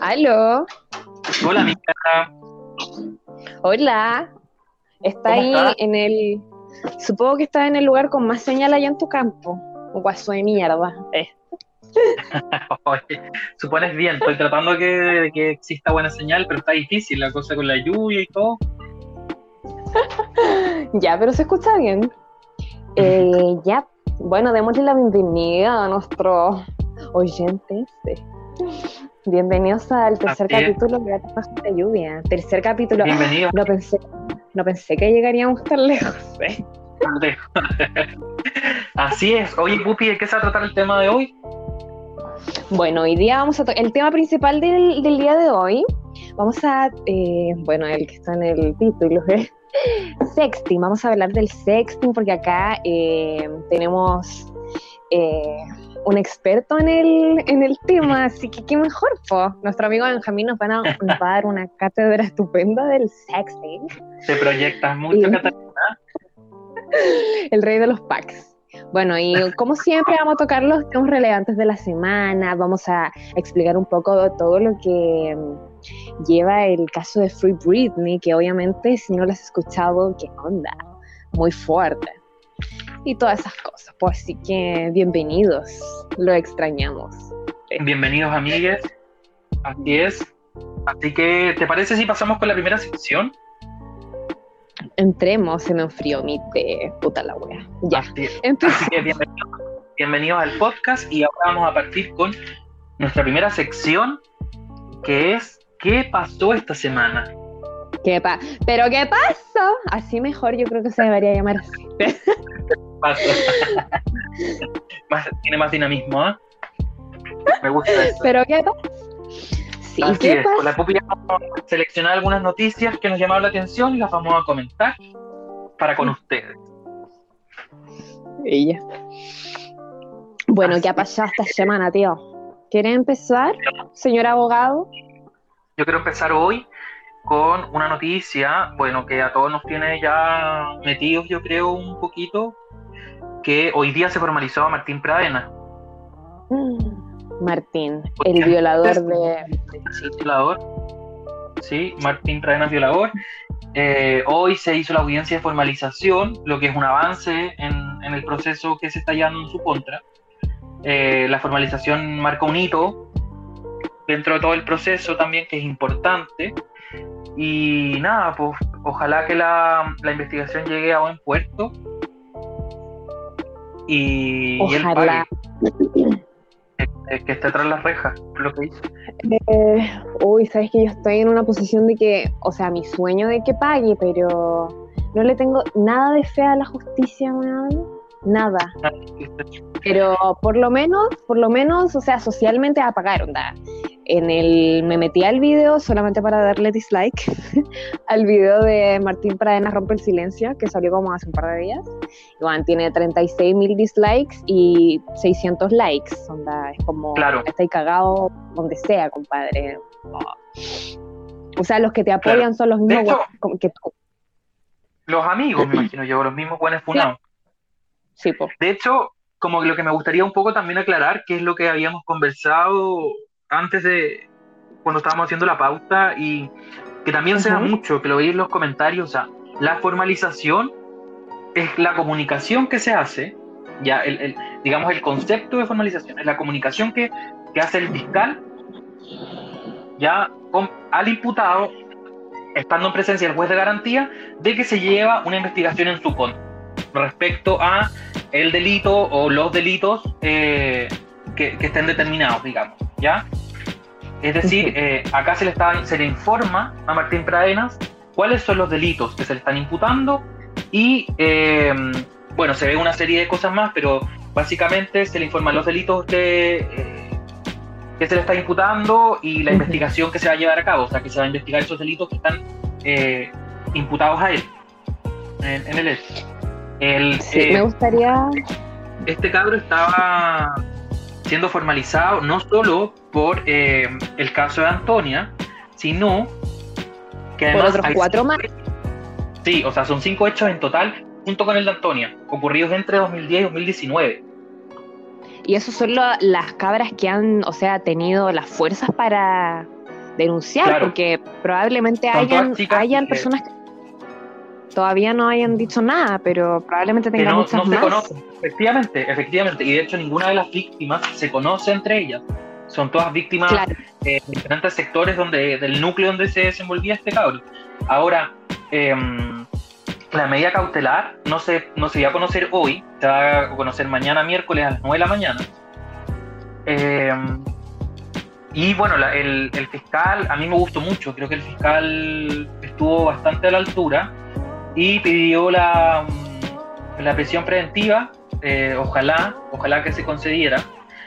Aló. Hola, amiga. Hola. Está ahí en el. Supongo que está en el lugar con más señal allá en tu campo. Guaso de mierda. Eh. supones bien, estoy tratando de que, que, exista buena señal, pero está difícil la cosa con la lluvia y todo. ya, pero se escucha bien. Eh, ya, bueno, démosle la bienvenida a nuestros oyentes. Bienvenidos al tercer capítulo de Bajo la Lluvia. Tercer capítulo. Bienvenido. No pensé, no pensé que llegaríamos tan lejos. ¿eh? Así es. Oye, Pupi, ¿de qué se va a tratar el tema de hoy? Bueno, hoy día vamos a el tema principal del, día de hoy. Vamos a, eh, bueno, el que está en el título, ¿eh? sexting. Vamos a hablar del sexting porque acá eh, tenemos eh, un experto en el, en el tema, así que qué mejor, po. Nuestro amigo Benjamín nos, va a dar una cátedra estupenda del sexting. Te proyectas mucho, Catalina. El rey de los packs. Bueno, y como siempre vamos a tocar los temas relevantes de la semana, vamos a explicar un poco todo lo que mm, lleva el caso de Free Britney, que obviamente si no lo has escuchado, ¿qué onda? Muy fuerte. Y todas esas cosas. Pues así que bienvenidos, lo extrañamos. Bienvenidos amigues, así es. Así que, ¿te parece si pasamos con la primera sección? Entremos, se me enfrió mi té, puta la wea. Ya. Así, que bienvenidos, al podcast y ahora vamos a partir con nuestra primera sección, que es ¿qué pasó esta semana? ¿Qué pa ¿Pero qué pasó? Así mejor yo creo que se debería llamar así. tiene más dinamismo, ¿eh? Me gusta eso. ¿Pero qué pasó? Así es, con la pupi vamos a seleccionar algunas noticias que nos llamaron la atención y las vamos a comentar para con ustedes. Ella. Bueno, ¿qué ha pasado esta semana, tío? ¿Quiere empezar, señor abogado? Yo quiero empezar hoy con una noticia, bueno, que a todos nos tiene ya metidos, yo creo, un poquito, que hoy día se formalizó a Martín Pradena. Mm. Martín, el violador de... Sí, violador. Sí, Martín Pradenas violador. Eh, hoy se hizo la audiencia de formalización, lo que es un avance en, el proceso que se está llevando en su contra. Eh, la formalización marca un hito dentro de todo el proceso también, que es importante. Y nada, pues ojalá que la, investigación llegue a buen puerto. Y, ojalá. Eh, que esté tras las rejas, lo que hizo. Eh, uy, sabes que yo estoy en una posición de que, o sea, mi sueño de que pague, pero no le tengo nada de fe a la justicia, Nada. Pero por lo menos, por lo menos, o sea, socialmente a pagar, onda en el, me metí al video solamente para darle dislike al video de Martín Pradena Rompe el Silencio, que salió como hace un par de días. Igual tiene 36 mil dislikes y 600 likes. Onda, es como, claro. está ahí cagado donde sea, compadre. O sea, los que te apoyan son los mismos que tú. Los amigos, me imagino yo, los mismos buenos funados. Sí, po. De hecho, como lo que me gustaría un poco también aclarar, que es lo que habíamos conversado antes de cuando estábamos haciendo la pauta y que también se da mucho, que lo veis en los comentarios, o sea, la formalización es la comunicación que se hace, ya el, digamos el concepto de formalización, es la comunicación que, que hace el fiscal ya al imputado, estando en presencia del juez de garantía, de que se lleva una investigación en su contra respecto a el delito o los delitos eh, que, que estén determinados, digamos, ¿ya? Es decir, eh, acá se le, está, se le informa a Martín Pradenas cuáles son los delitos que se le están imputando y, eh, bueno, se ve una serie de cosas más, pero básicamente se le informan los delitos que, eh, que se le está imputando y la investigación que se va a llevar a cabo, o sea, que se va a investigar esos delitos que están imputados a él, en, el El, sí, me gustaría... Este cabro estaba siendo formalizado no solo por eh, el caso de Antonia, sino que además... Por otros cuatro más. Sí, o sea, son cinco hechos en total junto con el de Antonia, ocurridos entre 2010 y 2019. Y esos son las cabras que han, o sea, tenido las fuerzas para, denunciar, porque probablemente hayan, hayan personas que todavía no hayan dicho nada, pero probablemente tengan no, muchas no se conocen, efectivamente, efectivamente, y de hecho ninguna de las víctimas se conoce entre ellas. Son todas víctimas de diferentes sectores donde, del núcleo donde se desenvolvía este cabrón. Ahora, em, la medida cautelar no se, no se va a conocer hoy, se va a conocer mañana miércoles a las 9 de la mañana. Em, y bueno, el, el, fiscal, a mí me gustó mucho, creo que el fiscal estuvo bastante a la altura y pidió la, la prisión preventiva, eh, ojalá, ojalá que se concediera.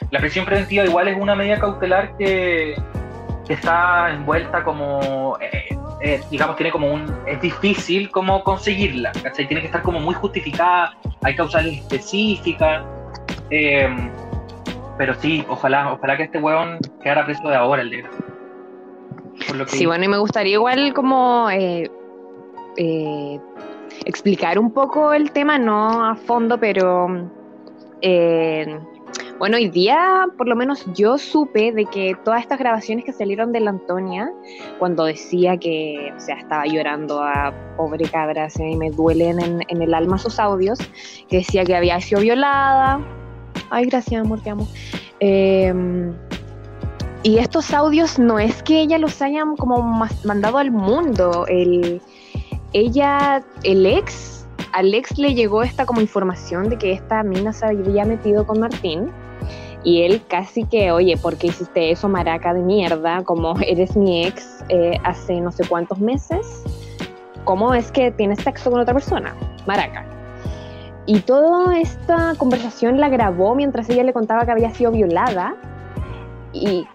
La prisión preventiva igual es una medida cautelar que, está envuelta como, eh, eh, digamos, tiene como un, es difícil como conseguirla, ¿cachai? Tiene que estar como muy justificada, hay causales específicas, pero sí, ojalá, ojalá que este hueón quedara preso de ahora, el de Sí, bueno, y me gustaría igual como explicar un poco el tema, no a fondo, pero eh, bueno, hoy día por lo menos yo supe de que todas estas grabaciones que salieron de la Antonia, cuando decía que, o estaba llorando a pobre cabra, se me duelen en, el alma sus audios, que decía que había sido violada. Ay, gracias, amor, te amo. Em, y estos audios no es que ella los hayan como mandado al mundo, el, ella, el ex, al ex le llegó esta como información de que esta mina se había metido con Martín y él casi que, oye, ¿por qué hiciste eso, maraca de mierda? Como eres mi ex eh, hace no sé cuántos meses, ¿cómo es que tienes sexo con otra persona? Maraca. Y toda esta conversación la grabó mientras ella le contaba que había sido violada y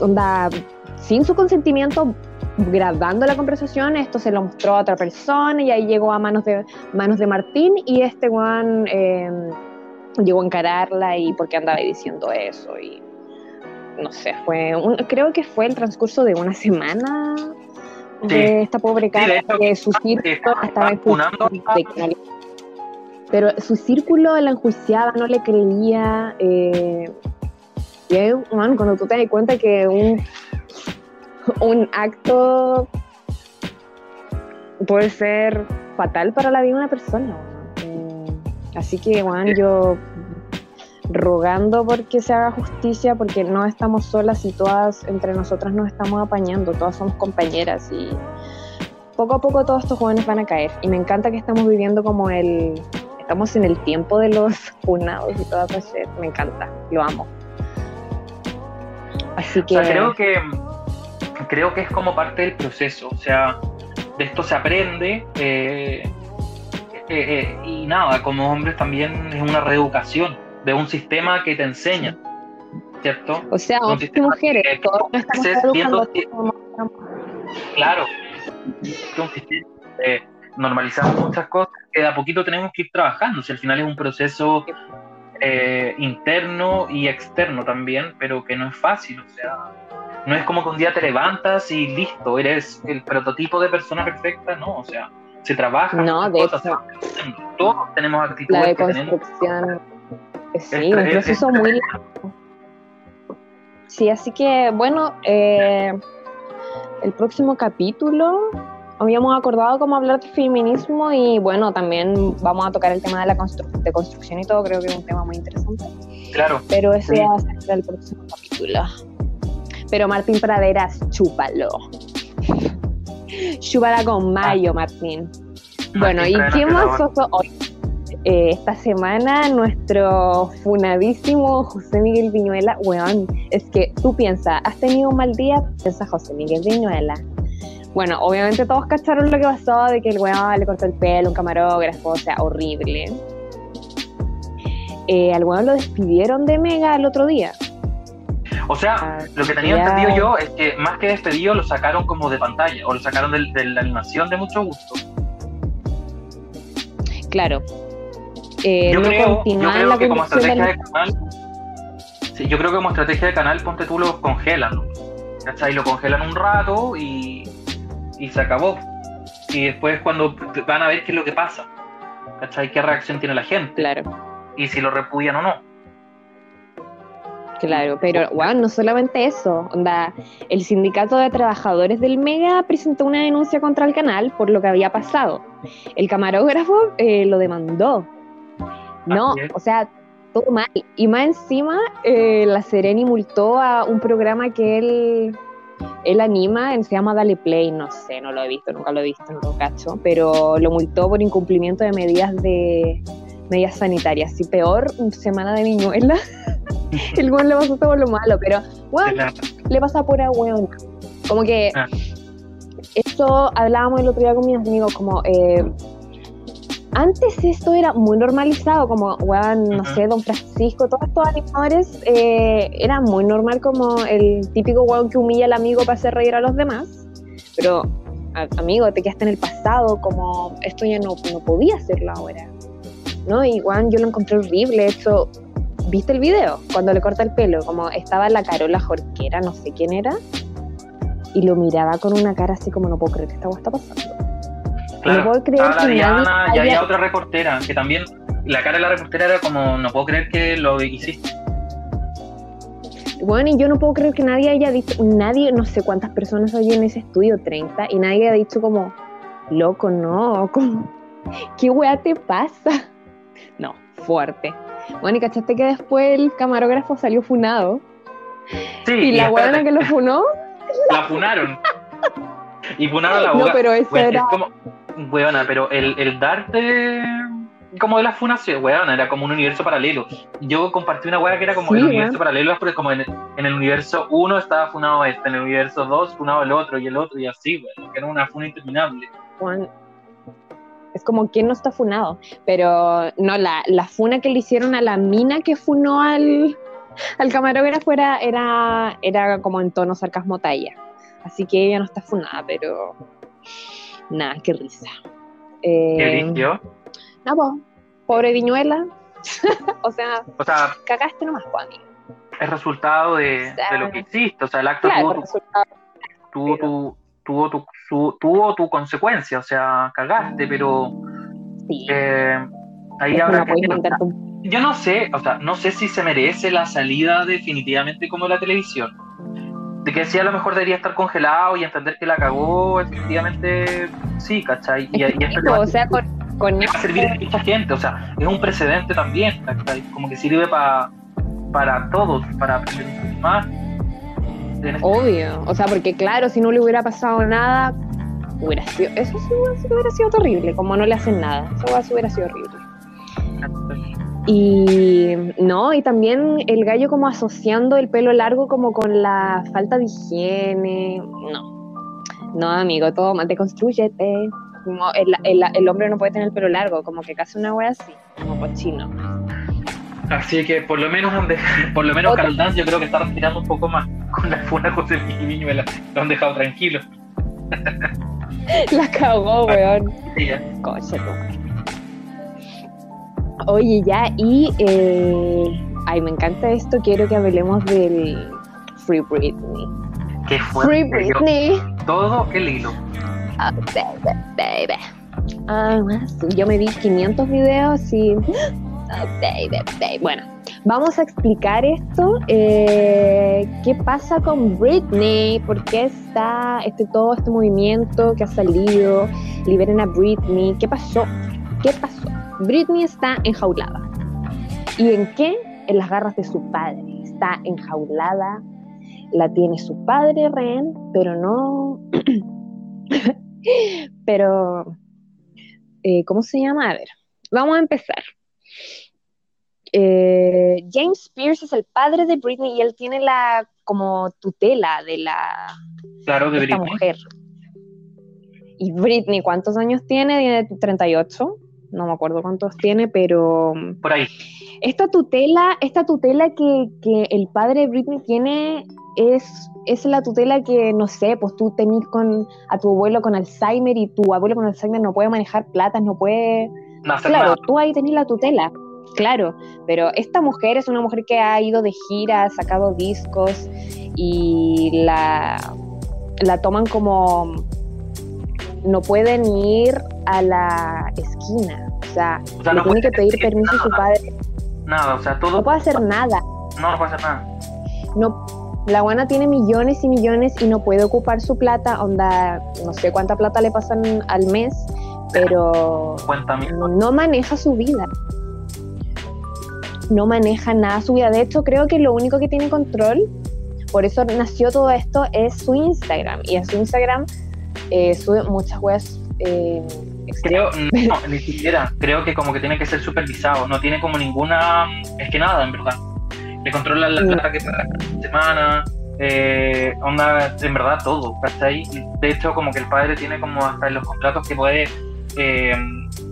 onda, sin su consentimiento grabando la conversación, esto se lo mostró a otra persona y ahí llegó a manos de, manos de Martín y este Juan em, llegó a encararla y por qué andaba diciendo eso y no sé, fue creo que fue el transcurso de una semana de esta pobre cara que su círculo estaba pero su círculo la enjuiciaba, no le creía eh, y cuando tú te das cuenta que un un acto puede ser fatal para la vida de una persona. Eh, así que, Juan, yo rogando porque se haga justicia, porque no estamos solas y todas entre nosotras nos estamos apañando, todas somos compañeras y poco a poco todos estos jóvenes van a caer. Y me encanta que estamos viviendo como el, estamos en el tiempo de los funados y toda eso, me encanta, lo amo. Así que... creo que creo que es como parte del proceso, o sea, de esto se aprende eh, eh, eh, y nada, como hombres también es una reeducación de un sistema que te enseña, ¿cierto? O sea, hombres y mujeres, todos estamos viendo, Claro, es un sistema de normalizar muchas cosas que de a poquito tenemos que ir trabajando, si al final es un proceso interno y externo también, pero que no es fácil, o sea, no es como que un día te levantas y listo, eres el prototipo de persona perfecta, no, o sea, se trabaja. No, de hecho. Todos tenemos actitudes. La deconstrucción. Sí, un proceso muy largo. Sí, así que bueno, eh, el próximo capítulo habíamos acordado cómo hablar de feminismo y bueno, también vamos a tocar el tema de la de construcción y todo, creo que es un tema muy interesante. Claro. Pero ese va a ser el próximo capítulo. Pero Martín Praderas, chúpalo. Chúpala con mayo, Martín. Bueno, ¿y qué más hoy? Eh, esta semana nuestro funadísimo José Miguel Viñuela, weón, es que tú piensas, has tenido un mal día, piensa José Miguel Viñuela. Bueno, obviamente todos cacharon lo que pasó de que el weón le cortó el pelo, un camarógrafo, o sea, horrible. Eh, al weón lo despidieron de Mega el otro día. O sea, lo que tenía entendido yo es que más que despedido lo sacaron como de pantalla o lo sacaron de, la animación de mucho gusto. Claro. Eh, yo, creo, que como estrategia de canal, sí, yo creo que como estrategia de canal, ponte tú lo congelan, ¿cachai? Lo congelan un rato y, y se acabó. Y después cuando van a ver qué es lo que pasa, ¿cachai? ¿Qué reacción tiene la gente? Claro. Y si lo repudian o no. Claro, pero bueno, no solamente eso, onda, el sindicato de trabajadores del Mega presentó una denuncia contra el canal por lo que había pasado. El camarógrafo eh, lo demandó. No, o sea, todo mal. Y más encima, eh, la Sereni multó a un programa que él, él anima, se llama Dale Play, no sé, no lo he visto, nunca lo he visto, no lo cacho, pero lo multó por incumplimiento de medidas de medidas sanitarias. Y peor, semana de niñuela. el weón le pasó todo lo malo, pero bueno, le pasa por a weón. Como que ah. esto hablábamos el otro día con mis amigos, como eh, antes esto era muy normalizado, como weón, no sé, Don Francisco, todos estos animadores, eh, era muy normal como el típico weón que humilla al amigo para hacer reír a los demás. Pero, amigo, te quedaste en el pasado, como esto ya no, no podía hacerlo ahora. ¿no? Y Juan, yo lo encontré horrible. Hecho, ¿viste el video? Cuando le corta el pelo, como estaba la Carola Jorquera, no sé quién era, y lo miraba con una cara así como no puedo creer que esta está pasando. Claro, no puedo creer que Diana, y había otra reportera, que también la cara de la reportera era como no puedo creer que lo hiciste. Bueno, y yo no puedo creer que nadie haya dicho, nadie, no sé cuántas personas hay en ese estudio, 30, y nadie haya dicho como, loco, no, como, ¿qué weá te pasa? No, fuerte. Bueno, y cachaste que después el camarógrafo salió funado. Sí, y, la buena que lo funó. La funaron. Y funaron la boca. No, pero eso era. como, weona, pero el, el darte como de la funación, weona, era como un universo paralelo. Yo compartí una weá que era como el universo paralelo, porque como en, el universo 1 estaba funado este, en el universo 2 funado el otro y el otro y así, weón, que era una funa interminable. Juan, es como quien no está funado. Pero no, la, la, funa que le hicieron a la mina que funó al, al camarógrafo era, era, era como en tono sarcasmo talla. Así que ella no está funada, pero nada, qué risa. Eh, ¿Qué limpio? No, pues, pobre Viñuela. o, sea, o sea, cagaste nomás, Juan. Es resultado de, de, lo que hiciste, o sea, el acto tuvo, tuvo, tuvo tu, tuvo tu consecuencia, o sea, cagaste, pero eh, ahí habrá que... Yo no sé, o sea, no sé si se merece la salida definitivamente como la televisión. De que sí, a lo mejor debería estar congelado y entender que la cagó, efectivamente, sí, ¿cachai? Y, y esto o sea, con, con va a servir a mucha gente, o sea, es un precedente también, ¿cachai? Como que sirve para para todos, para aprender más Obvio, o sea, porque claro, si no le hubiera pasado nada, hubiera sido, eso sí hubiera sido terrible, como no le hacen nada, eso hubiera sido horrible. Y no, y también el gallo como asociando el pelo largo como con la falta de higiene, no, no amigo, todo más deconstruyete, como el, el, el, hombre no puede tener el pelo largo, como que casi una wea así, como cochino. Así que por lo menos, por lo menos Carol Dance yo creo que está respirando un poco más con la funa José Viñuela. Lo han dejado tranquilo. La cagó, weón. Coche, Oye, ya, y. Eh, ay, me encanta esto. Quiero que hablemos del Free Britney. ¿Qué fue? Free Britney. Todo el hilo. Oh, baby, baby. Ah, yo me vi 500 videos y bueno, vamos a explicar esto. Eh, ¿Qué pasa con Britney? ¿Por qué está este, todo este movimiento que ha salido? Liberen a Britney. ¿Qué pasó? ¿Qué pasó? Britney está enjaulada. ¿Y en qué? En las garras de su padre. Está enjaulada. La tiene su padre, Ren, pero no. pero. Eh, ¿Cómo se llama? A ver, vamos a empezar. Eh, James Pierce es el padre de Britney y él tiene la como tutela de la claro, de, esta mujer. Y Britney, ¿cuántos años tiene? Tiene 38. No me acuerdo cuántos tiene, pero. Por ahí. Esta tutela, esta tutela que, que el padre de Britney tiene es, es la tutela que, no sé, pues tú tenés con a tu abuelo con Alzheimer y tu abuelo con Alzheimer no puede manejar platas, no puede claro, tú ahí tenés la tutela, claro, pero esta mujer es una mujer que ha ido de gira, ha sacado discos y la, la toman como no pueden ir a la esquina, o sea, le tiene que pedir permiso a su padre. Nada, o sea, todo. No puede hacer nada. No, no puede hacer nada. no, la buena tiene millones y millones y no puede ocupar su plata, onda, no sé cuánta plata le pasan al mes, pero no maneja su vida. No maneja nada su vida. De hecho, creo que lo único que tiene control, por eso nació todo esto, es su Instagram. Y a su Instagram eh, sube muchas webs. Eh, creo, no, ni siquiera. Creo que como que tiene que ser supervisado. No tiene como ninguna. Es que nada, en verdad. Le controlan la mm. plata que paga cada semana. Eh, onda, en verdad todo, ¿cachai? De hecho, como que el padre tiene como hasta en los contratos que puede eh,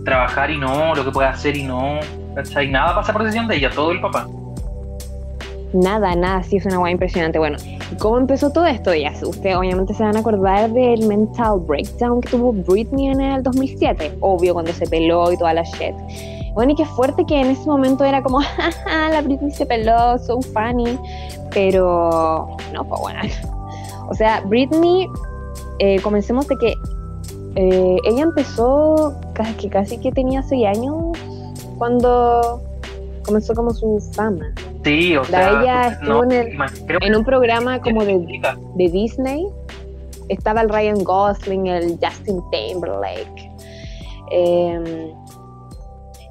trabajar y no, lo que puede hacer y no, ¿cachai? Nada pasa por decisión de ella, todo el papá. Nada, nada, sí es una guay impresionante. Bueno, ¿cómo empezó todo esto? Ya, ustedes obviamente se van a acordar del mental breakdown que tuvo Britney en el 2007, obvio, cuando se peló y toda la shit. Bueno, y qué fuerte que en ese momento era como, jaja, la Britney se peló, so funny, pero no, pues bueno. O sea, Britney, eh, comencemos de que eh, ella empezó casi que, casi que tenía 6 años cuando comenzó como su fama. Sí, o sea, ella estuvo en, un programa como de, de, Disney. Estaba el Ryan Gosling, el Justin Timberlake. Em,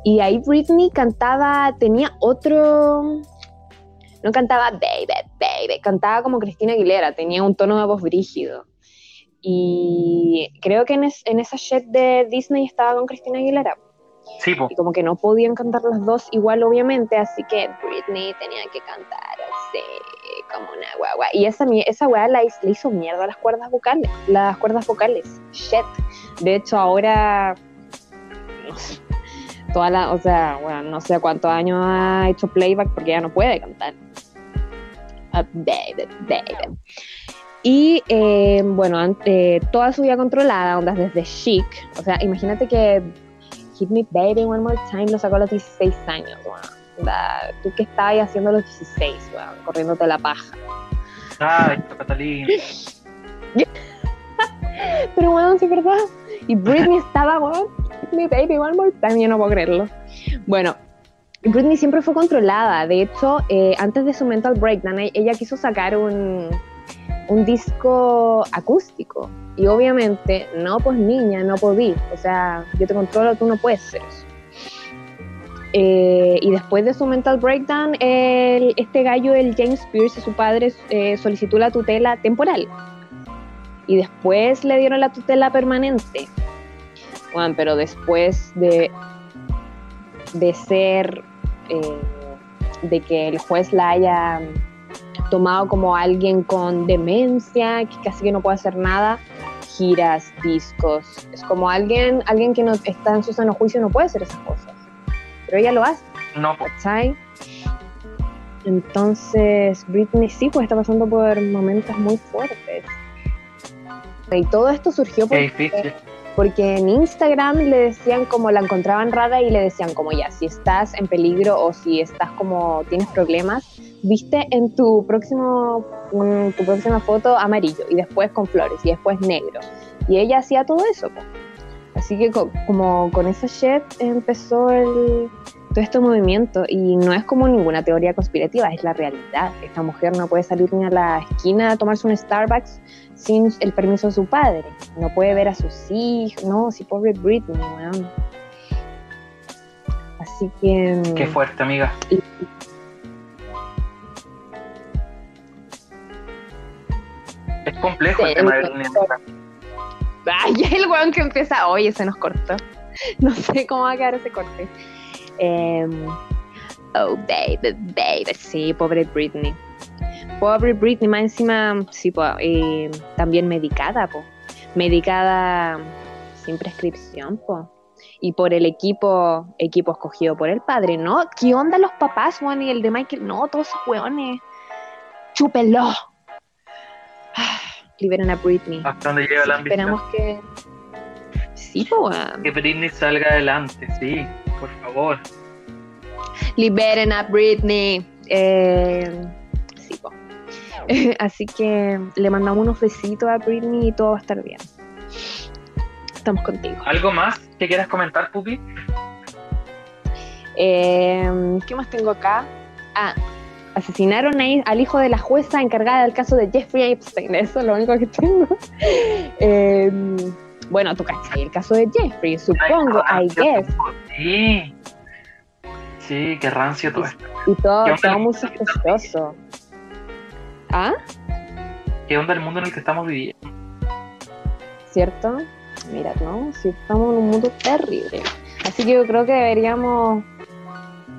y ahí Britney cantaba, tenía otro. No cantaba Baby, Baby, cantaba como Cristina Aguilera, tenía un tono de voz brígido. Y creo que en, esa shit de Disney estaba con Cristina Aguilera. Sí, Y como que no podían cantar las dos igual, obviamente, así que Britney tenía que cantar así, como una guagua. Y esa, esa weá la, le hizo mierda las cuerdas vocales, las cuerdas vocales. Shit. De hecho, ahora. toda la, o sea, bueno, no sé cuántos años ha hecho playback porque ya no puede cantar. Uh, baby, baby. Y eh, bueno, eh, toda su vida controlada, ondas desde chic. O sea, imagínate que Hit Me Baby One More Time lo sacó a los 16 años. Wow. Tú que estabas haciendo a los 16, wow, corriéndote la paja. Ay, Catalina. Pero bueno, sí, ¿verdad? Y Britney estaba, bueno, Hit Me Baby One More Time, yo no puedo creerlo. Bueno, Britney siempre fue controlada. De hecho, eh, antes de su mental breakdown, ella quiso sacar un un disco acústico. Y obviamente, no, pues niña, no podí. O sea, yo te controlo, tú no puedes ser eso. Eh, y después de su mental breakdown, este gallo, el James Pierce, su padre, eh, solicitó la tutela temporal. Y después le dieron la tutela permanente. Bueno, pero después de, de ser, eh, de que el juez la haya tomado como alguien con demencia, que casi que no puede hacer nada, giras, discos. Es como alguien, alguien que no está en su sano juicio no puede hacer esas cosas. Pero ella lo hace. No. ¿Cachai? Entonces, Britney sí, pues está pasando por momentos muy fuertes. Y todo esto surgió porque, porque en Instagram le decían como la encontraban rara y le decían como ya, si estás en peligro o si estás como tienes problemas, viste en tu próximo tu próxima foto amarillo y después con flores y después negro. Y ella hacía todo eso. Así que como con esa shit empezó el, todo este movimiento y no es como ninguna teoría conspirativa, es la realidad. Esta mujer no puede salir ni a la esquina a tomarse un Starbucks sin el permiso de su padre. No puede ver a sus hijos, no, si pobre Britney, Así que... Qué fuerte, amiga. Es complejo el tema de la Ay, el weón que empieza, oye, se nos cortó. No sé cómo va a quedar ese corte. Em, oh, baby, baby. Sí, pobre Britney. Pobre Britney, más encima, sí, eh, también medicada, po. Medicada sin prescripción, po. Y por el equipo, equipo escogido por el padre, ¿no? ¿Qué onda los papás, Juan? Y el de Michael, no, todos esos weones. Chúpelo liberen a Britney. Hasta donde llega. Esperamos que. Sí, pues. Que Britney salga adelante, sí, por favor. Liberen a Britney. Eh, sí, pues. Así que le mandamos unos besitos a Britney y todo va a estar bien. Estamos contigo. ¿Algo más que quieras comentar, Pupi? Eh, ¿Qué más tengo acá? Ah, asesinaron al hijo de la jueza encargada del caso de Jeffrey Epstein. Eso es lo único que tengo. Em, bueno, tú cachai el caso de Jeffrey, supongo, I guess. Sí. Sí, qué rancio todo esto. Y todo, todo muy sospechoso. ¿Ah? ¿Qué onda el mundo en el que estamos viviendo? ¿Cierto? Mira, ¿no? Si estamos en un mundo terrible. Así que yo creo que deberíamos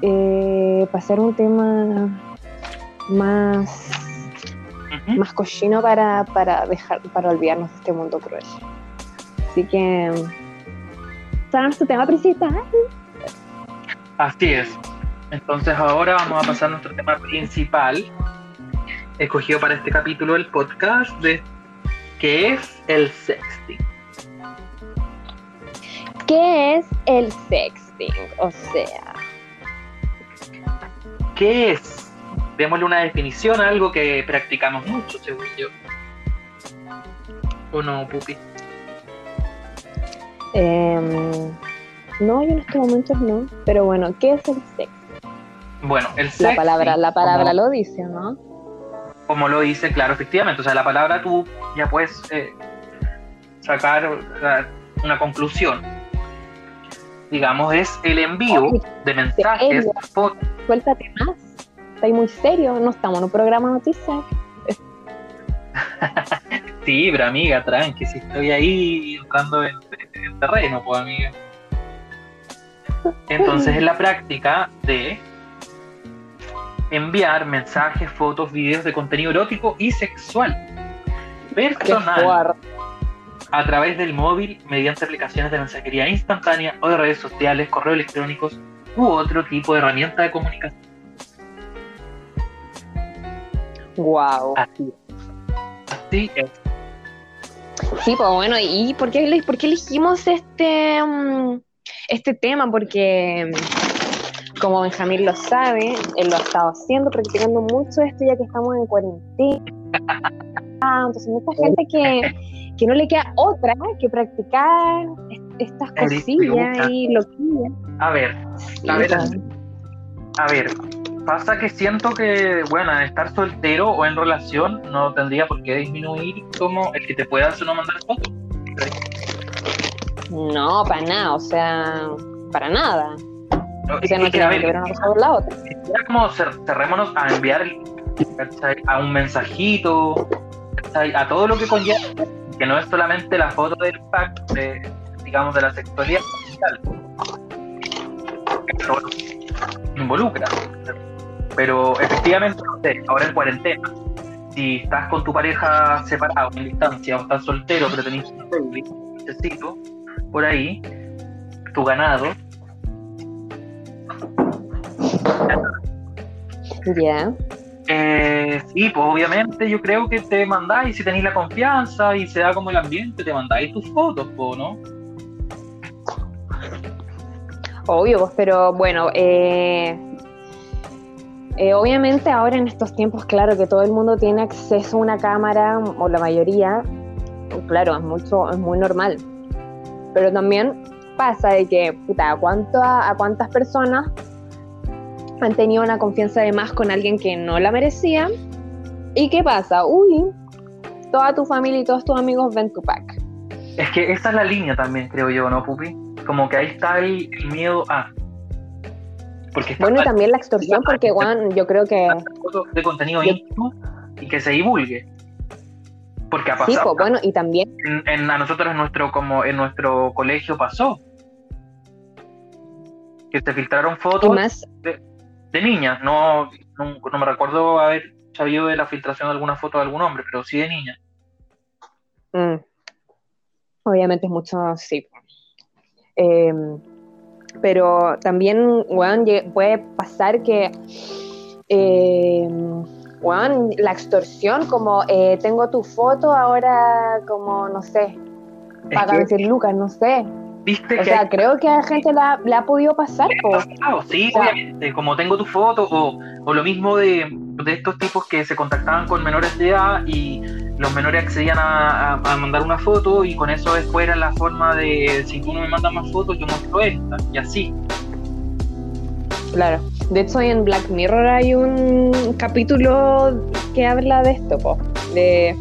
eh, pasar un tema más, más cochino para, para, dejar, para olvidarnos de este mundo cruel. Así que, para nuestro tema principal. Así es. Entonces ahora vamos a pasar a nuestro tema principal, escogido para este capítulo del podcast, de que es el sexting. ¿Qué es el sexting? O sea... ¿Qué es? Démosle una definición a algo que practicamos mucho, según yo. ¿O no, Pupi? Em, no, yo en estos momentos no. Pero bueno, ¿qué es el sexting? Bueno, el sexting... La palabra, la palabra lo dice, ¿no? Como lo dice, claro, efectivamente. O sea, la palabra tú ya puedes eh, sacar una conclusión digamos, es el envío de mensajes, fotos. Suéltate más, estoy muy serio, no estamos en un programa de noticias. sí, pero amiga, tranqui, si estoy ahí entrando en, terreno, pues amiga. Entonces es la práctica de enviar mensajes, fotos, videos de contenido erótico y sexual. Personal a través del móvil mediante aplicaciones de mensajería instantánea o de redes sociales, correos electrónicos u otro tipo de herramienta de comunicación. Wow. Así es. Sí, pues bueno, ¿y por qué, por qué elegimos este, mm, este tema? Porque, mm, como Benjamín lo sabe, él lo ha estado haciendo, practicando mucho esto ya que estamos en cuarentena. Ah, entonces, mucha gente que que no le queda otra que practicar estas cosillas y loquillas. A ver, a ver, a ver, pasa que siento que, bueno, estar soltero o en relación no tendría por qué disminuir como el que te pueda hacer no mandar fotos. No, para nada, o sea, para nada. o sea, no tiene que ver una cosa por la otra. Como cerrémonos a enviar a un mensajito, a todo lo que conlleva que no es solamente la foto del pack, de, digamos, de la sexualidad involucra. Pero efectivamente, ahora en cuarentena, si estás con tu pareja separado en distancia o estás soltero pero tenés un necesito por ahí tu ganado. Ya. Eh, sí, pues obviamente yo creo que te mandáis, si tenéis la confianza y se da como el ambiente, te mandáis tus fotos, ¿no? Obvio, pues, pero bueno, eh, eh, obviamente ahora en estos tiempos, claro que todo el mundo tiene acceso a una cámara, o la mayoría, claro, es, mucho, es muy normal. Pero también pasa de que, puta, ¿a, a cuántas personas han tenido una confianza de más con alguien que no la merecía. ¿Y qué pasa? Uy, toda tu familia y todos tus amigos ven tu pack. Es que esa es la línea también, creo yo, ¿no, Pupi? Como que ahí está el, miedo a... Porque bueno, y también la extorsión, porque, Juan, yo creo que... De contenido íntimo y que se divulgue. Porque ha pasado. Sí, pues, bueno, y también... En, a nosotros en nuestro, como en nuestro colegio pasó. Que se filtraron fotos más, de niña, no, no, me recuerdo haber sabido de la filtración de alguna foto de algún hombre, pero sí de niña. Mm. Obviamente es mucho, sí. Em, pero también, puede pasar que, eh, la extorsión, como eh, tengo tu foto, ahora como, no sé, paga decir Lucas, no sé o sea, creo que a gente la, ha podido pasar. sí, como tengo tu foto, o, lo mismo de, estos tipos que se contactaban con menores de edad y los menores accedían a, mandar una foto y con eso después era la forma de, si tú no me mandas más fotos, yo muestro esta, y así. Claro. De hecho, en Black Mirror hay un capítulo que habla de esto, po, de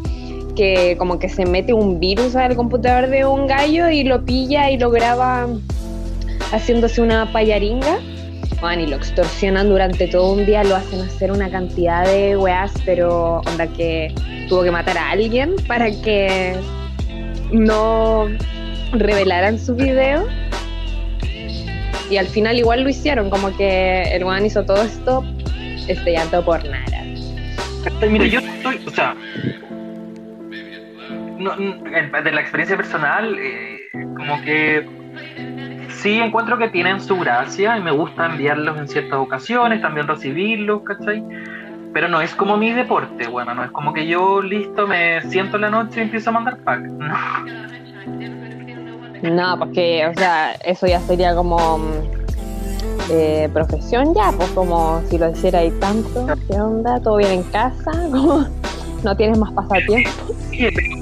que como que se mete un virus al computador de un gallo y lo pilla y lo graba haciéndose una payaringa. Y lo extorsionan durante todo un día, lo hacen hacer una cantidad de weas, pero onda que tuvo que matar a alguien para que no revelaran su video. Y al final igual lo hicieron, como que el weón hizo todo esto llanto por nada. Mira, yo estoy, o sea, no, de la experiencia personal, eh, como que sí encuentro que tienen su gracia y me gusta enviarlos en ciertas ocasiones, también recibirlos, ¿cachai? Pero no es como mi deporte, bueno, no es como que yo listo, me siento en la noche y empiezo a mandar pack. No. No, porque, o sea, eso ya sería como eh, profesión ya, pues como si lo hiciera ahí tanto, ¿qué onda? ¿Todo bien en casa? ¿No tienes más pasatiempo? Sí, pero,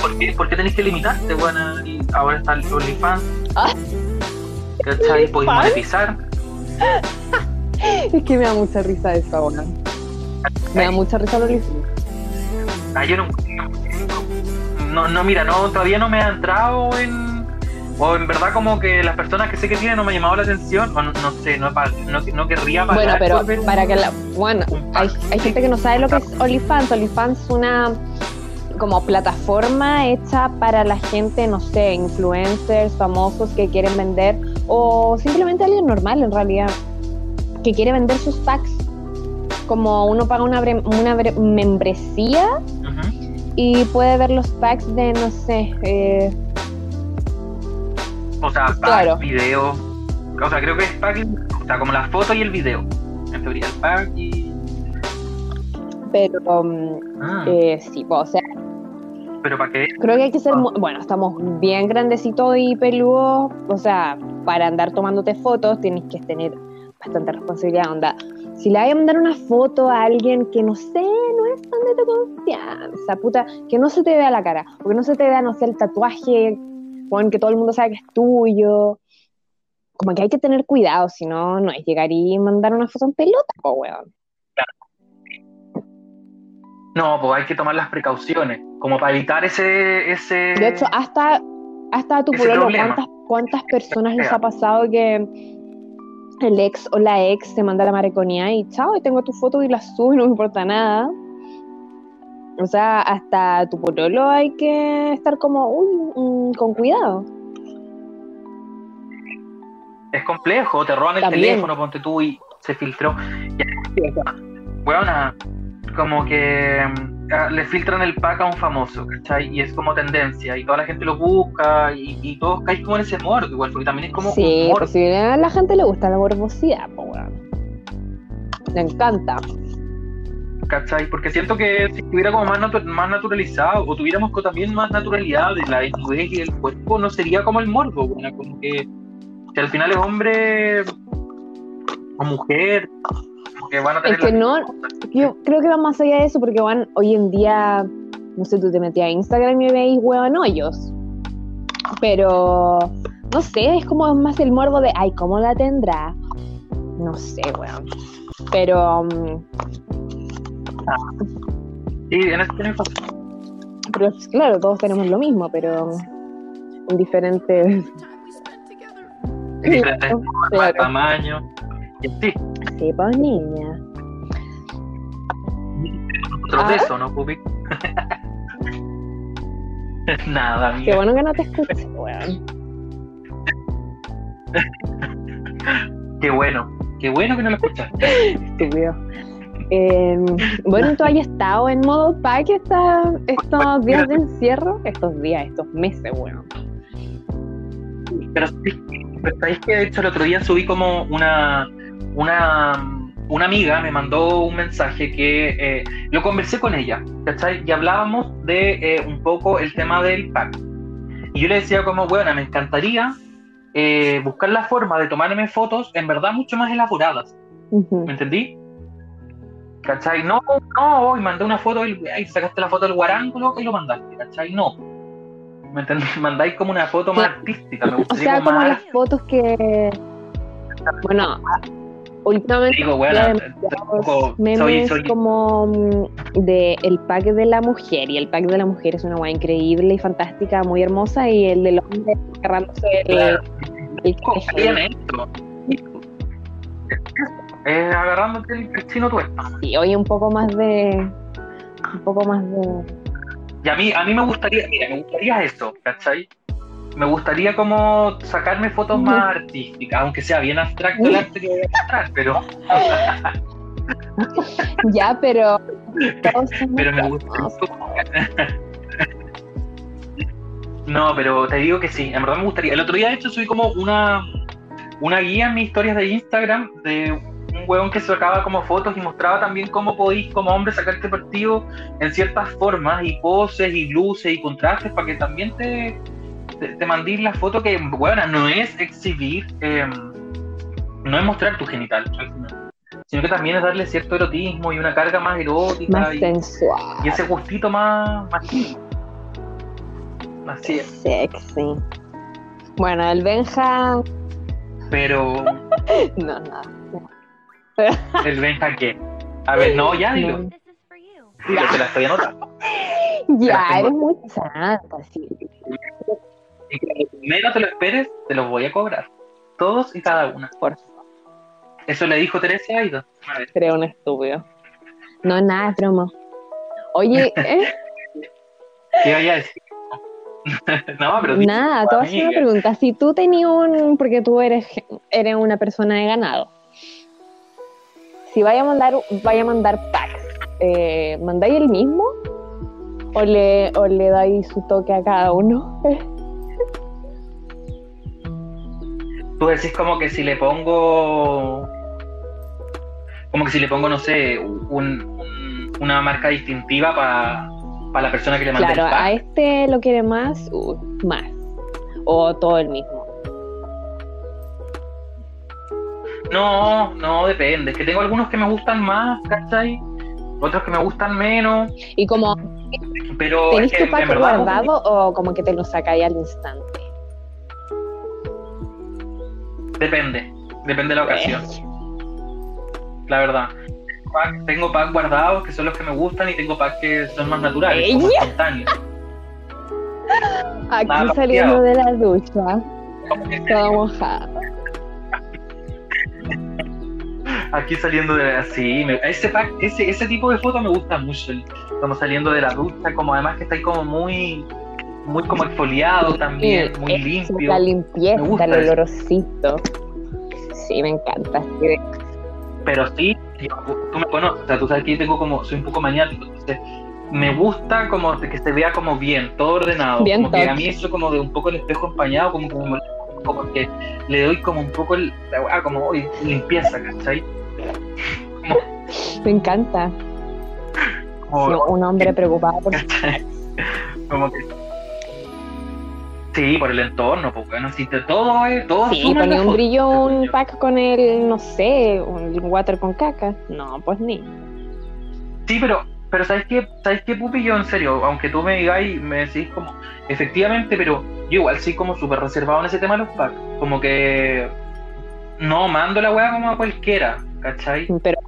¿por qué, ¿por qué tenés que limitarte? Bueno, ahora está el OnlyFans. Ah. ¿Cachai? Podés monetizar. es que me da mucha risa eso ahora. Me da mucha risa el OnlyFans. Ah, yo no, no, no, mira, no, todavía no me ha entrado en o en verdad como que las personas que sé que tienen no me ha llamado la atención, o no, sé, no, no, no querría pagar Bueno, pero para que la... Bueno, hay, hay gente que no sabe lo que es OnlyFans. OnlyFans es una como plataforma hecha para la gente, no sé, influencers, famosos que quieren vender, o simplemente alguien normal en realidad, que quiere vender sus packs. Como uno paga una, una membresía y puede ver los packs de, no sé, eh, o sea, pack, video. O sea, creo que es pack, o sea, como la foto y el video. En teoría, el pack y. Pero, um, ah. eh, sí, o sea, pero para qué? Creo que hay que ser, bueno, estamos bien grandecitos y peludos, o sea, para andar tomándote fotos tienes que tener bastante responsabilidad, onda. Si le hay a mandar una foto a alguien que no sé, no es tan de tu confianza, puta, que no se te vea la cara, porque no se te vea, no sé, el tatuaje, con que todo el mundo sabe que es tuyo. Como que hay que tener cuidado, si no, no es llegar y mandar una foto en pelota, o weón. No, pues hay que tomar las precauciones, como para evitar ese... ese de hecho, hasta, hasta tu pueblo, ¿cuántas, ¿cuántas personas les ha pasado que el ex o la ex se manda la mariconía y chao, y tengo tu foto y la subo y no me importa nada? O sea, hasta tu pololo hay que estar como, uy, mm, con cuidado. Es complejo, te roban el teléfono, ponte tú y se filtró. Bueno, como que mm, ah, le filtran el pack a un famoso, ¿cachai? Y es como tendencia, y toda la gente lo busca, y, todos caen como en ese morbo, igual, porque también es como. Sí, pues si a la gente le gusta la morbosidad, pues bueno. Le encanta. ¿cachai? Porque siento que si estuviera como más, más naturalizado, o tuviéramos también más naturalidad de la desnudez y del cuerpo, no sería como el morbo, bueno, como que, que al final es hombre o mujer, es que no, yo creo que va más allá de eso, porque van hoy en día, no sé, tú te metías a Instagram y veis huevan hoyos. Pero, no sé, es como más el morbo de, ay, ¿cómo la tendrá? No sé, weón. Pero. Um, sí, en este Pero claro, todos tenemos lo mismo, pero en diferentes. En diferentes claro. tamaños. Sí. Sí, pues niña. Otro de ¿Ah? eso, ¿no, Pupi? Nada. Qué bueno que no te escuches, weón. qué bueno, qué bueno que no lo escuchaste. Estúpido. Eh, bueno, ¿tú has estado en modo pack esta, estos días de encierro? Estos días, estos meses, weón. Pero sabéis que de hecho el otro día subí como una una, una amiga me mandó un mensaje que eh, lo conversé con ella, ¿cachai? Y hablábamos de eh, un poco el tema del pack. Y yo le decía como, bueno, me encantaría eh, buscar la forma de tomarme fotos en verdad mucho más elaboradas. ¿Me entendí? ¿Cachai? No, no, y mandé una foto y, sacaste la foto del guarángulo y lo mandaste, ¿cachai? No. ¿Me entendí? Mandáis como una foto más artística, me gustaría. O sea, como las fotos que Bueno, últimamente Digo, bueno, memes como mm, de el pack de la mujer y el pack de la mujer es una guay increíble y fantástica, muy hermosa y el del hombre agarrándose el, Claro. el esto. Eh, agarrándote el, el chino tuerto. Sí, oye, un poco más de un poco más de Y a mí, a mí me gustaría, mira, me gustaría eso, ¿cachai? Me gustaría como sacarme fotos más artísticas, aunque sea bien abstracto el arte que voy a mostrar, pero, ya, pero pero me gusta. No, pero te digo que sí, en verdad me gustaría. El otro día, de hecho, subí como una, una guía en mis historias de Instagram de un huevón que sacaba como fotos y mostraba también cómo podéis como hombre sacarte partido en ciertas formas y poses y luces y contrastes para que también te, te, te mandéis la foto que, bueno, no es exhibir, eh, no es mostrar tu genital, al final, sino que también es darle cierto erotismo y una carga más erótica más y, sensual, y ese gustito más, más Así es. sexy. Bueno, el Benja, Pero no, no. el Benja qué. A ver, no, ya dilo. no. Dilo, te la estoy anotando. Ya, eres muy santa, sí. Y cuando menos te lo esperes, te los voy a cobrar. Todos y cada una. Por Eso le dijo Teresa Aido. Creo un estúpido. No, nada, es broma. Oye, ¿eh? ¿qué vaya a decir? no, pero Nada, te voy a hacer una pregunta. Si tú tenías un, porque tú eres, eres una persona de ganado, si vaya a mandar, vaya a mandar packs, eh, ¿mandáis el mismo? ¿O le, o le dais su toque a cada uno? Tú decís como que si le pongo. Como que si le pongo, no sé, un- un- una marca distintiva para la persona que le manda Claro, el pack. a este lo quiere más, uh, más. O todo el mismo. No, no, depende. Es que tengo algunos que me gustan más, ¿cachai? Otros que me gustan menos. Y como, Pero ¿tenéis es que tu pack guardado o como que te lo sacáis al instante? Depende. Depende de la ocasión, la verdad. Pack- Tengo packs guardados que son los que me gustan y tengo packs que son más naturales, como espontáneos. Aquí Nada, saliendo de la ducha, toda mojada. Aquí saliendo de así, me- ese pack, ese, ese tipo de fotos me gusta mucho. Como saliendo de la ducha, como además que está ahí como muy, muy como exfoliado también, muy limpio. La limpieza, Me gusta el eso. olorosito. Sí, me encanta. Sí, Pero sí, yo- tú me conoces, o sea, tú sabes que yo tengo como, soy un poco maniático, entonces me gusta como que se vea como bien, todo ordenado. Bien como que a mí eso como de un poco el espejo empañado, como que un poco, porque le doy como un poco el, la como limpieza, ¿cachai? Me encanta. Como, Sí, un hombre preocupado por ¿cachai? Como que Sí, por el entorno, pues bueno, si te, todo es, todo Sí, ponía un brillo, un pack con el, no sé, un water con caca. No, pues ni. Sí, pero, pero ¿sabes qué? ¿Sabes qué, Pupi? Yo en serio, aunque tú me digáis, me decís como, efectivamente, pero yo igual soy como súper reservado en ese tema de los packs. Como que no mando la weá como a cualquiera, ¿cachai? Pero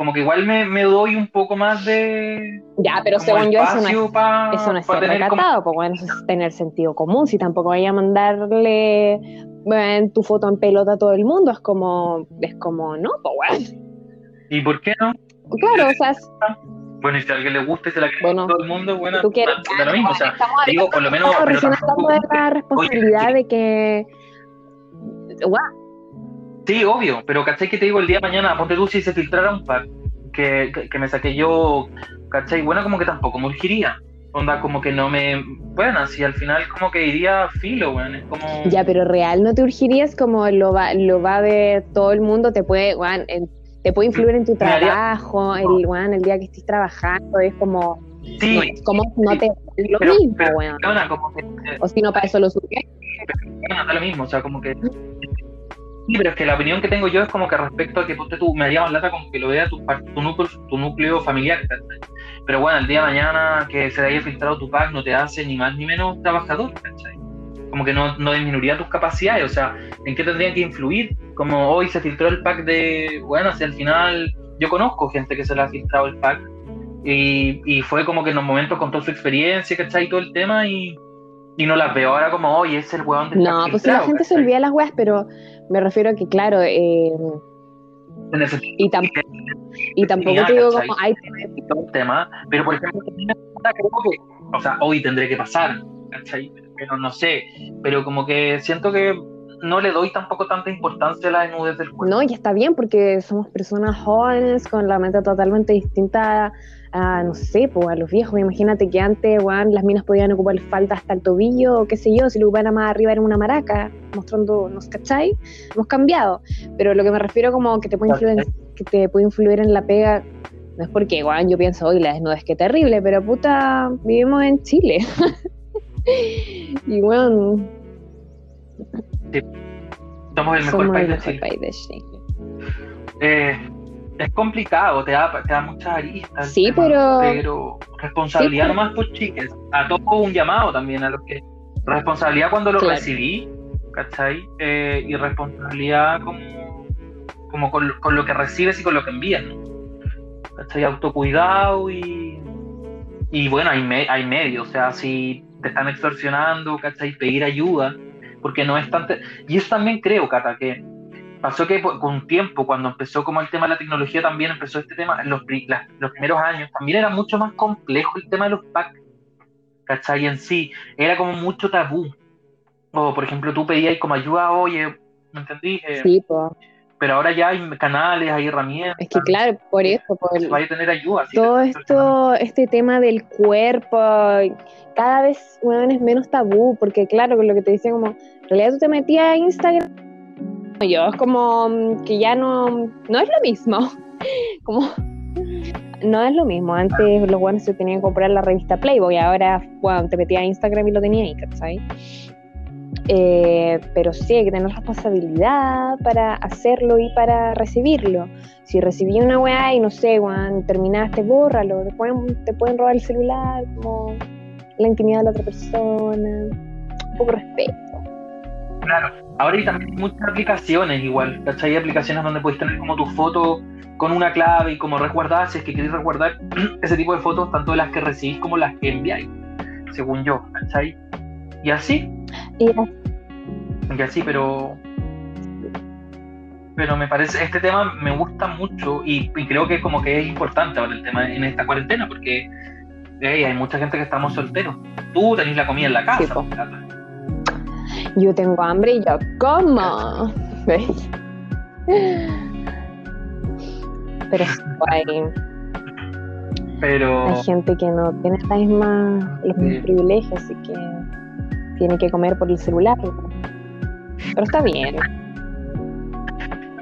Como que igual me, me doy un poco más de ya, pero según yo eso no es pa- Eso no es ser tener como- recatado, pues bueno, eso es tener sentido común. Si tampoco vaya a mandarle bueno, tu foto en pelota a todo el mundo, es como, es como, no, pues bueno. ¿Y por qué no? Claro, o sea, es- Bueno, y si a alguien le gusta y se la quiere Bueno, todo el mundo, bueno, tú quieres. da lo mismo, o sea, digo, por lo menos, estamos pero tampoco- de la responsabilidad de que. Guau, Sí, obvio, pero ¿cachai que te digo el día de mañana? Ponte tú si se filtrara un pack que, que, que me saqué yo, ¿cachai? Bueno, como que tampoco me urgiría. Onda, como que no me. Bueno, así al final, como que iría filo, weón. Es como. Ya, pero real no te urgirías como lo va, lo va a ver todo el mundo, te puede, en- te puede influir en tu Me haría- trabajo, el, guau, el día que estés trabajando, es como, Sí, no, es como no te lo pero, mismo, pero, weón. weona, como que. O si no, para eso lo subí. Bueno, da lo mismo, o sea, como que. Sí, pero es que la opinión que tengo yo es como que respecto a que ponte tú, me haría más lata como que lo vea tu, tu, núcleo, tu núcleo familiar, ¿cachai? Pero bueno, el día de mañana que se haya filtrado tu pack no te hace ni más ni menos trabajador, ¿cachai? como que no, no disminuiría tus capacidades, o sea, ¿en qué tendrían que influir? Como hoy se filtró el pack de, bueno, si al final yo conozco gente que se le ha filtrado el pack y, y fue como que en los momentos contó su experiencia, ¿cachai? Todo el tema y, y no las veo. Ahora como, oye, es el weón de No, pues si la gente se olvida las weas, pero me refiero a que, claro, eh, y, y tampoco te digo como, ay, tema, pero por ejemplo, creo que, o sea, hoy tendré que pasar, ¿cachai? Pero no sé, pero como que siento que no le doy tampoco tanta importancia a la desnudez del cuerpo. No, y está bien porque somos personas jóvenes con la mente totalmente distinta a, no sé, pues a los viejos. Imagínate que antes, bueno, las minas podían ocupar falta hasta el tobillo, o qué sé yo, si lo ocuparan más arriba era una maraca, mostrando, ¿nos cachai? Hemos cambiado. Pero lo que me refiero como que te puede influir, que te puede influir en la pega, no es porque, bueno, yo pienso, hoy la desnudez que terrible, pero puta, vivimos en Chile. y bueno... Somos el mejor, país, de Chile. Eh, es complicado, te da, te da muchas aristas. Sí, pero. Pero responsabilidad nomás por chiques. A todo un llamado también a los que. Responsabilidad cuando lo recibí, ¿cachai? Eh, y responsabilidad como, como con, lo que recibes y con lo que envías, ¿no? ¿cachai? Autocuidado y. Y bueno, hay, me, hay medios, o sea, si te están extorsionando, ¿cachai? Pedir ayuda, porque no es tanto. Y eso también creo, Cata, que pasó que con un tiempo, cuando empezó como el tema de la tecnología, también empezó este tema, los, los primeros años, también era mucho más complejo el tema de los packs, ¿cachai? En sí, era como mucho tabú. O, por ejemplo, tú pedías como ayuda, oye, ¿me entendí? Eh, sí, pues. Pero ahora ya hay canales, hay herramientas. Es que claro, por eso, por el, vaya a tener ayuda. todo esto, este tema del cuerpo, cada vez bueno, es menos tabú, porque claro, con lo que te dicen como, en realidad tú te metías a Instagram yo, es como mm, que ya no, no es lo mismo. Como, no es lo mismo. Antes los buenos se tenían que comprar la revista Playboy, ahora bueno, te metías a Instagram y lo tenías ahí, ¿sabes? Eh, pero sí hay que tener responsabilidad para hacerlo y para recibirlo. Si recibí una weá y no sé, weón, terminaste, bórralo. Después te pueden robar el celular, como la intimidad de la otra persona. Un poco respeto. Claro, ahora hay también muchas aplicaciones igual, ¿cachai? Hay aplicaciones donde puedes tener como tu foto con una clave y como resguardar, si es que queréis resguardar ese tipo de fotos, tanto las que recibís como las que enviáis, según yo, ¿cachai? Y así. Y así, pero. Pero me parece, este tema me gusta mucho y, creo que como que es importante ahora el tema en esta cuarentena, porque hay mucha gente que estamos solteros. Tú tenés la comida en la casa yo tengo hambre y yo como. Pero hay, Pero... hay gente que no tiene la misma, los mismos privilegios, así que tiene que comer por el celular. Pero está bien.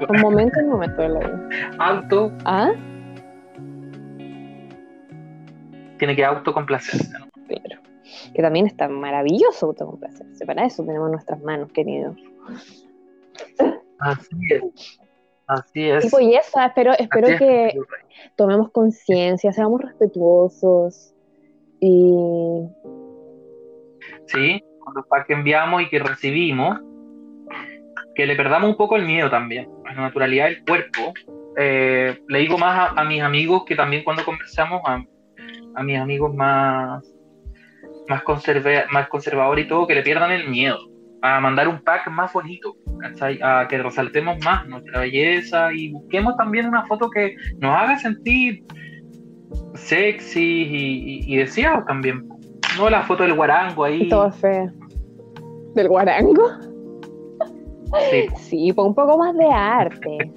Un momento, un momento de la vida. Auto. ¿Ah? Tiene que autocomplacerse. Pero que también está maravilloso autocomplacerse. Para eso tenemos nuestras manos, queridos. Así es. Así es. Y eso, espero, espero que tomemos conciencia, seamos respetuosos y... Sí, con los que enviamos y que recibimos, que le perdamos un poco el miedo también, a la naturalidad del cuerpo. Eh, le digo más a, mis amigos que también cuando conversamos, a, mis amigos más más, conserve, más conservador y todo, que le pierdan el miedo a mandar un pack más bonito, a que resaltemos más nuestra belleza y busquemos también una foto que nos haga sentir sexy y, deseados también. No la foto del guarango ahí. Todo feo. ¿Del guarango? Sí. sí, pues un poco más de arte.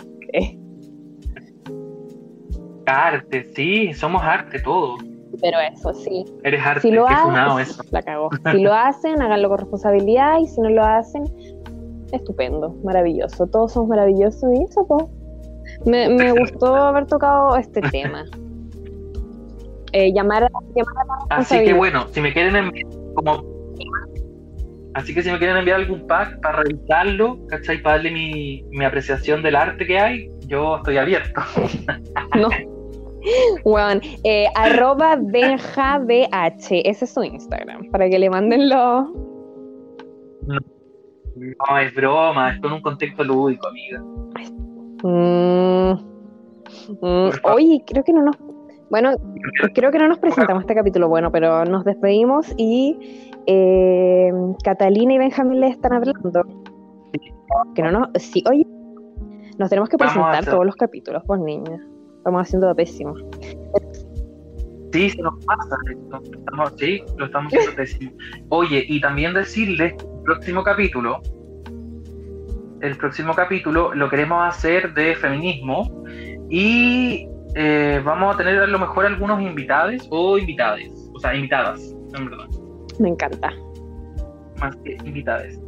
arte, sí, somos arte todos pero eso sí. Eres arte, si lo hacen, La cagó. Si lo hacen, háganlo con responsabilidad y si no lo hacen, estupendo, maravilloso. Todos somos maravillosos y eso, pues. Me, me gustó haber tocado este tema. Eh, llamar, llamar a la Así que bueno, si me quieren enviar como Así que si me quieren enviar algún pack para revisarlo, ¿cachai? Para darle mi, mi apreciación del arte que hay, yo estoy abierto. no, bueno, eh, arroba BenjaBH, ese es su Instagram, para que le manden los, No, es broma, es con un contexto lúdico, amiga. Mm, mm, oye, creo que no nos. Bueno, creo que no nos presentamos este capítulo, bueno, pero nos despedimos y eh, Catalina y Benjamín le están hablando. Que no nos. Sí, oye, nos tenemos que presentar todos los capítulos, pues niña. Estamos haciendo pésimo. Sí, se nos pasa Estamos, sí, lo estamos haciendo pésimo. Oye, y también decirles, el próximo capítulo, el próximo capítulo lo queremos hacer de feminismo y eh, vamos a tener a lo mejor algunos invitados o invitades, o sea, invitadas, en verdad. Me encanta. Más que invitadas.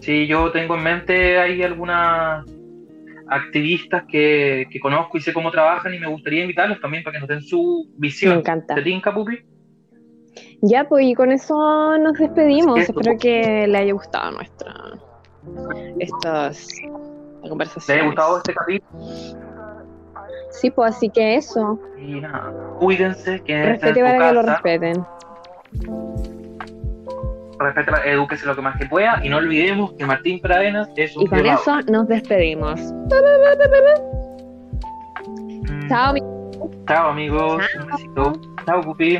Sí, yo tengo en mente ahí algunas activistas que, conozco y sé cómo trabajan y me gustaría invitarlos también para que nos den su visión. Me encanta. ¿Te tinca, Pupi? Ya, pues y con eso nos despedimos. Espero que le haya gustado nuestra estas conversaciones. ¿Le haya gustado este capítulo? Sí, pues así que eso. cuídense, que Respete para que lo respeten respeta, edúquese lo que más que pueda y no olvidemos que Martín Pradenas es un Y con eso nos despedimos. Chao, amigos. Chao, amigos. Un besito. Chao, Pupi.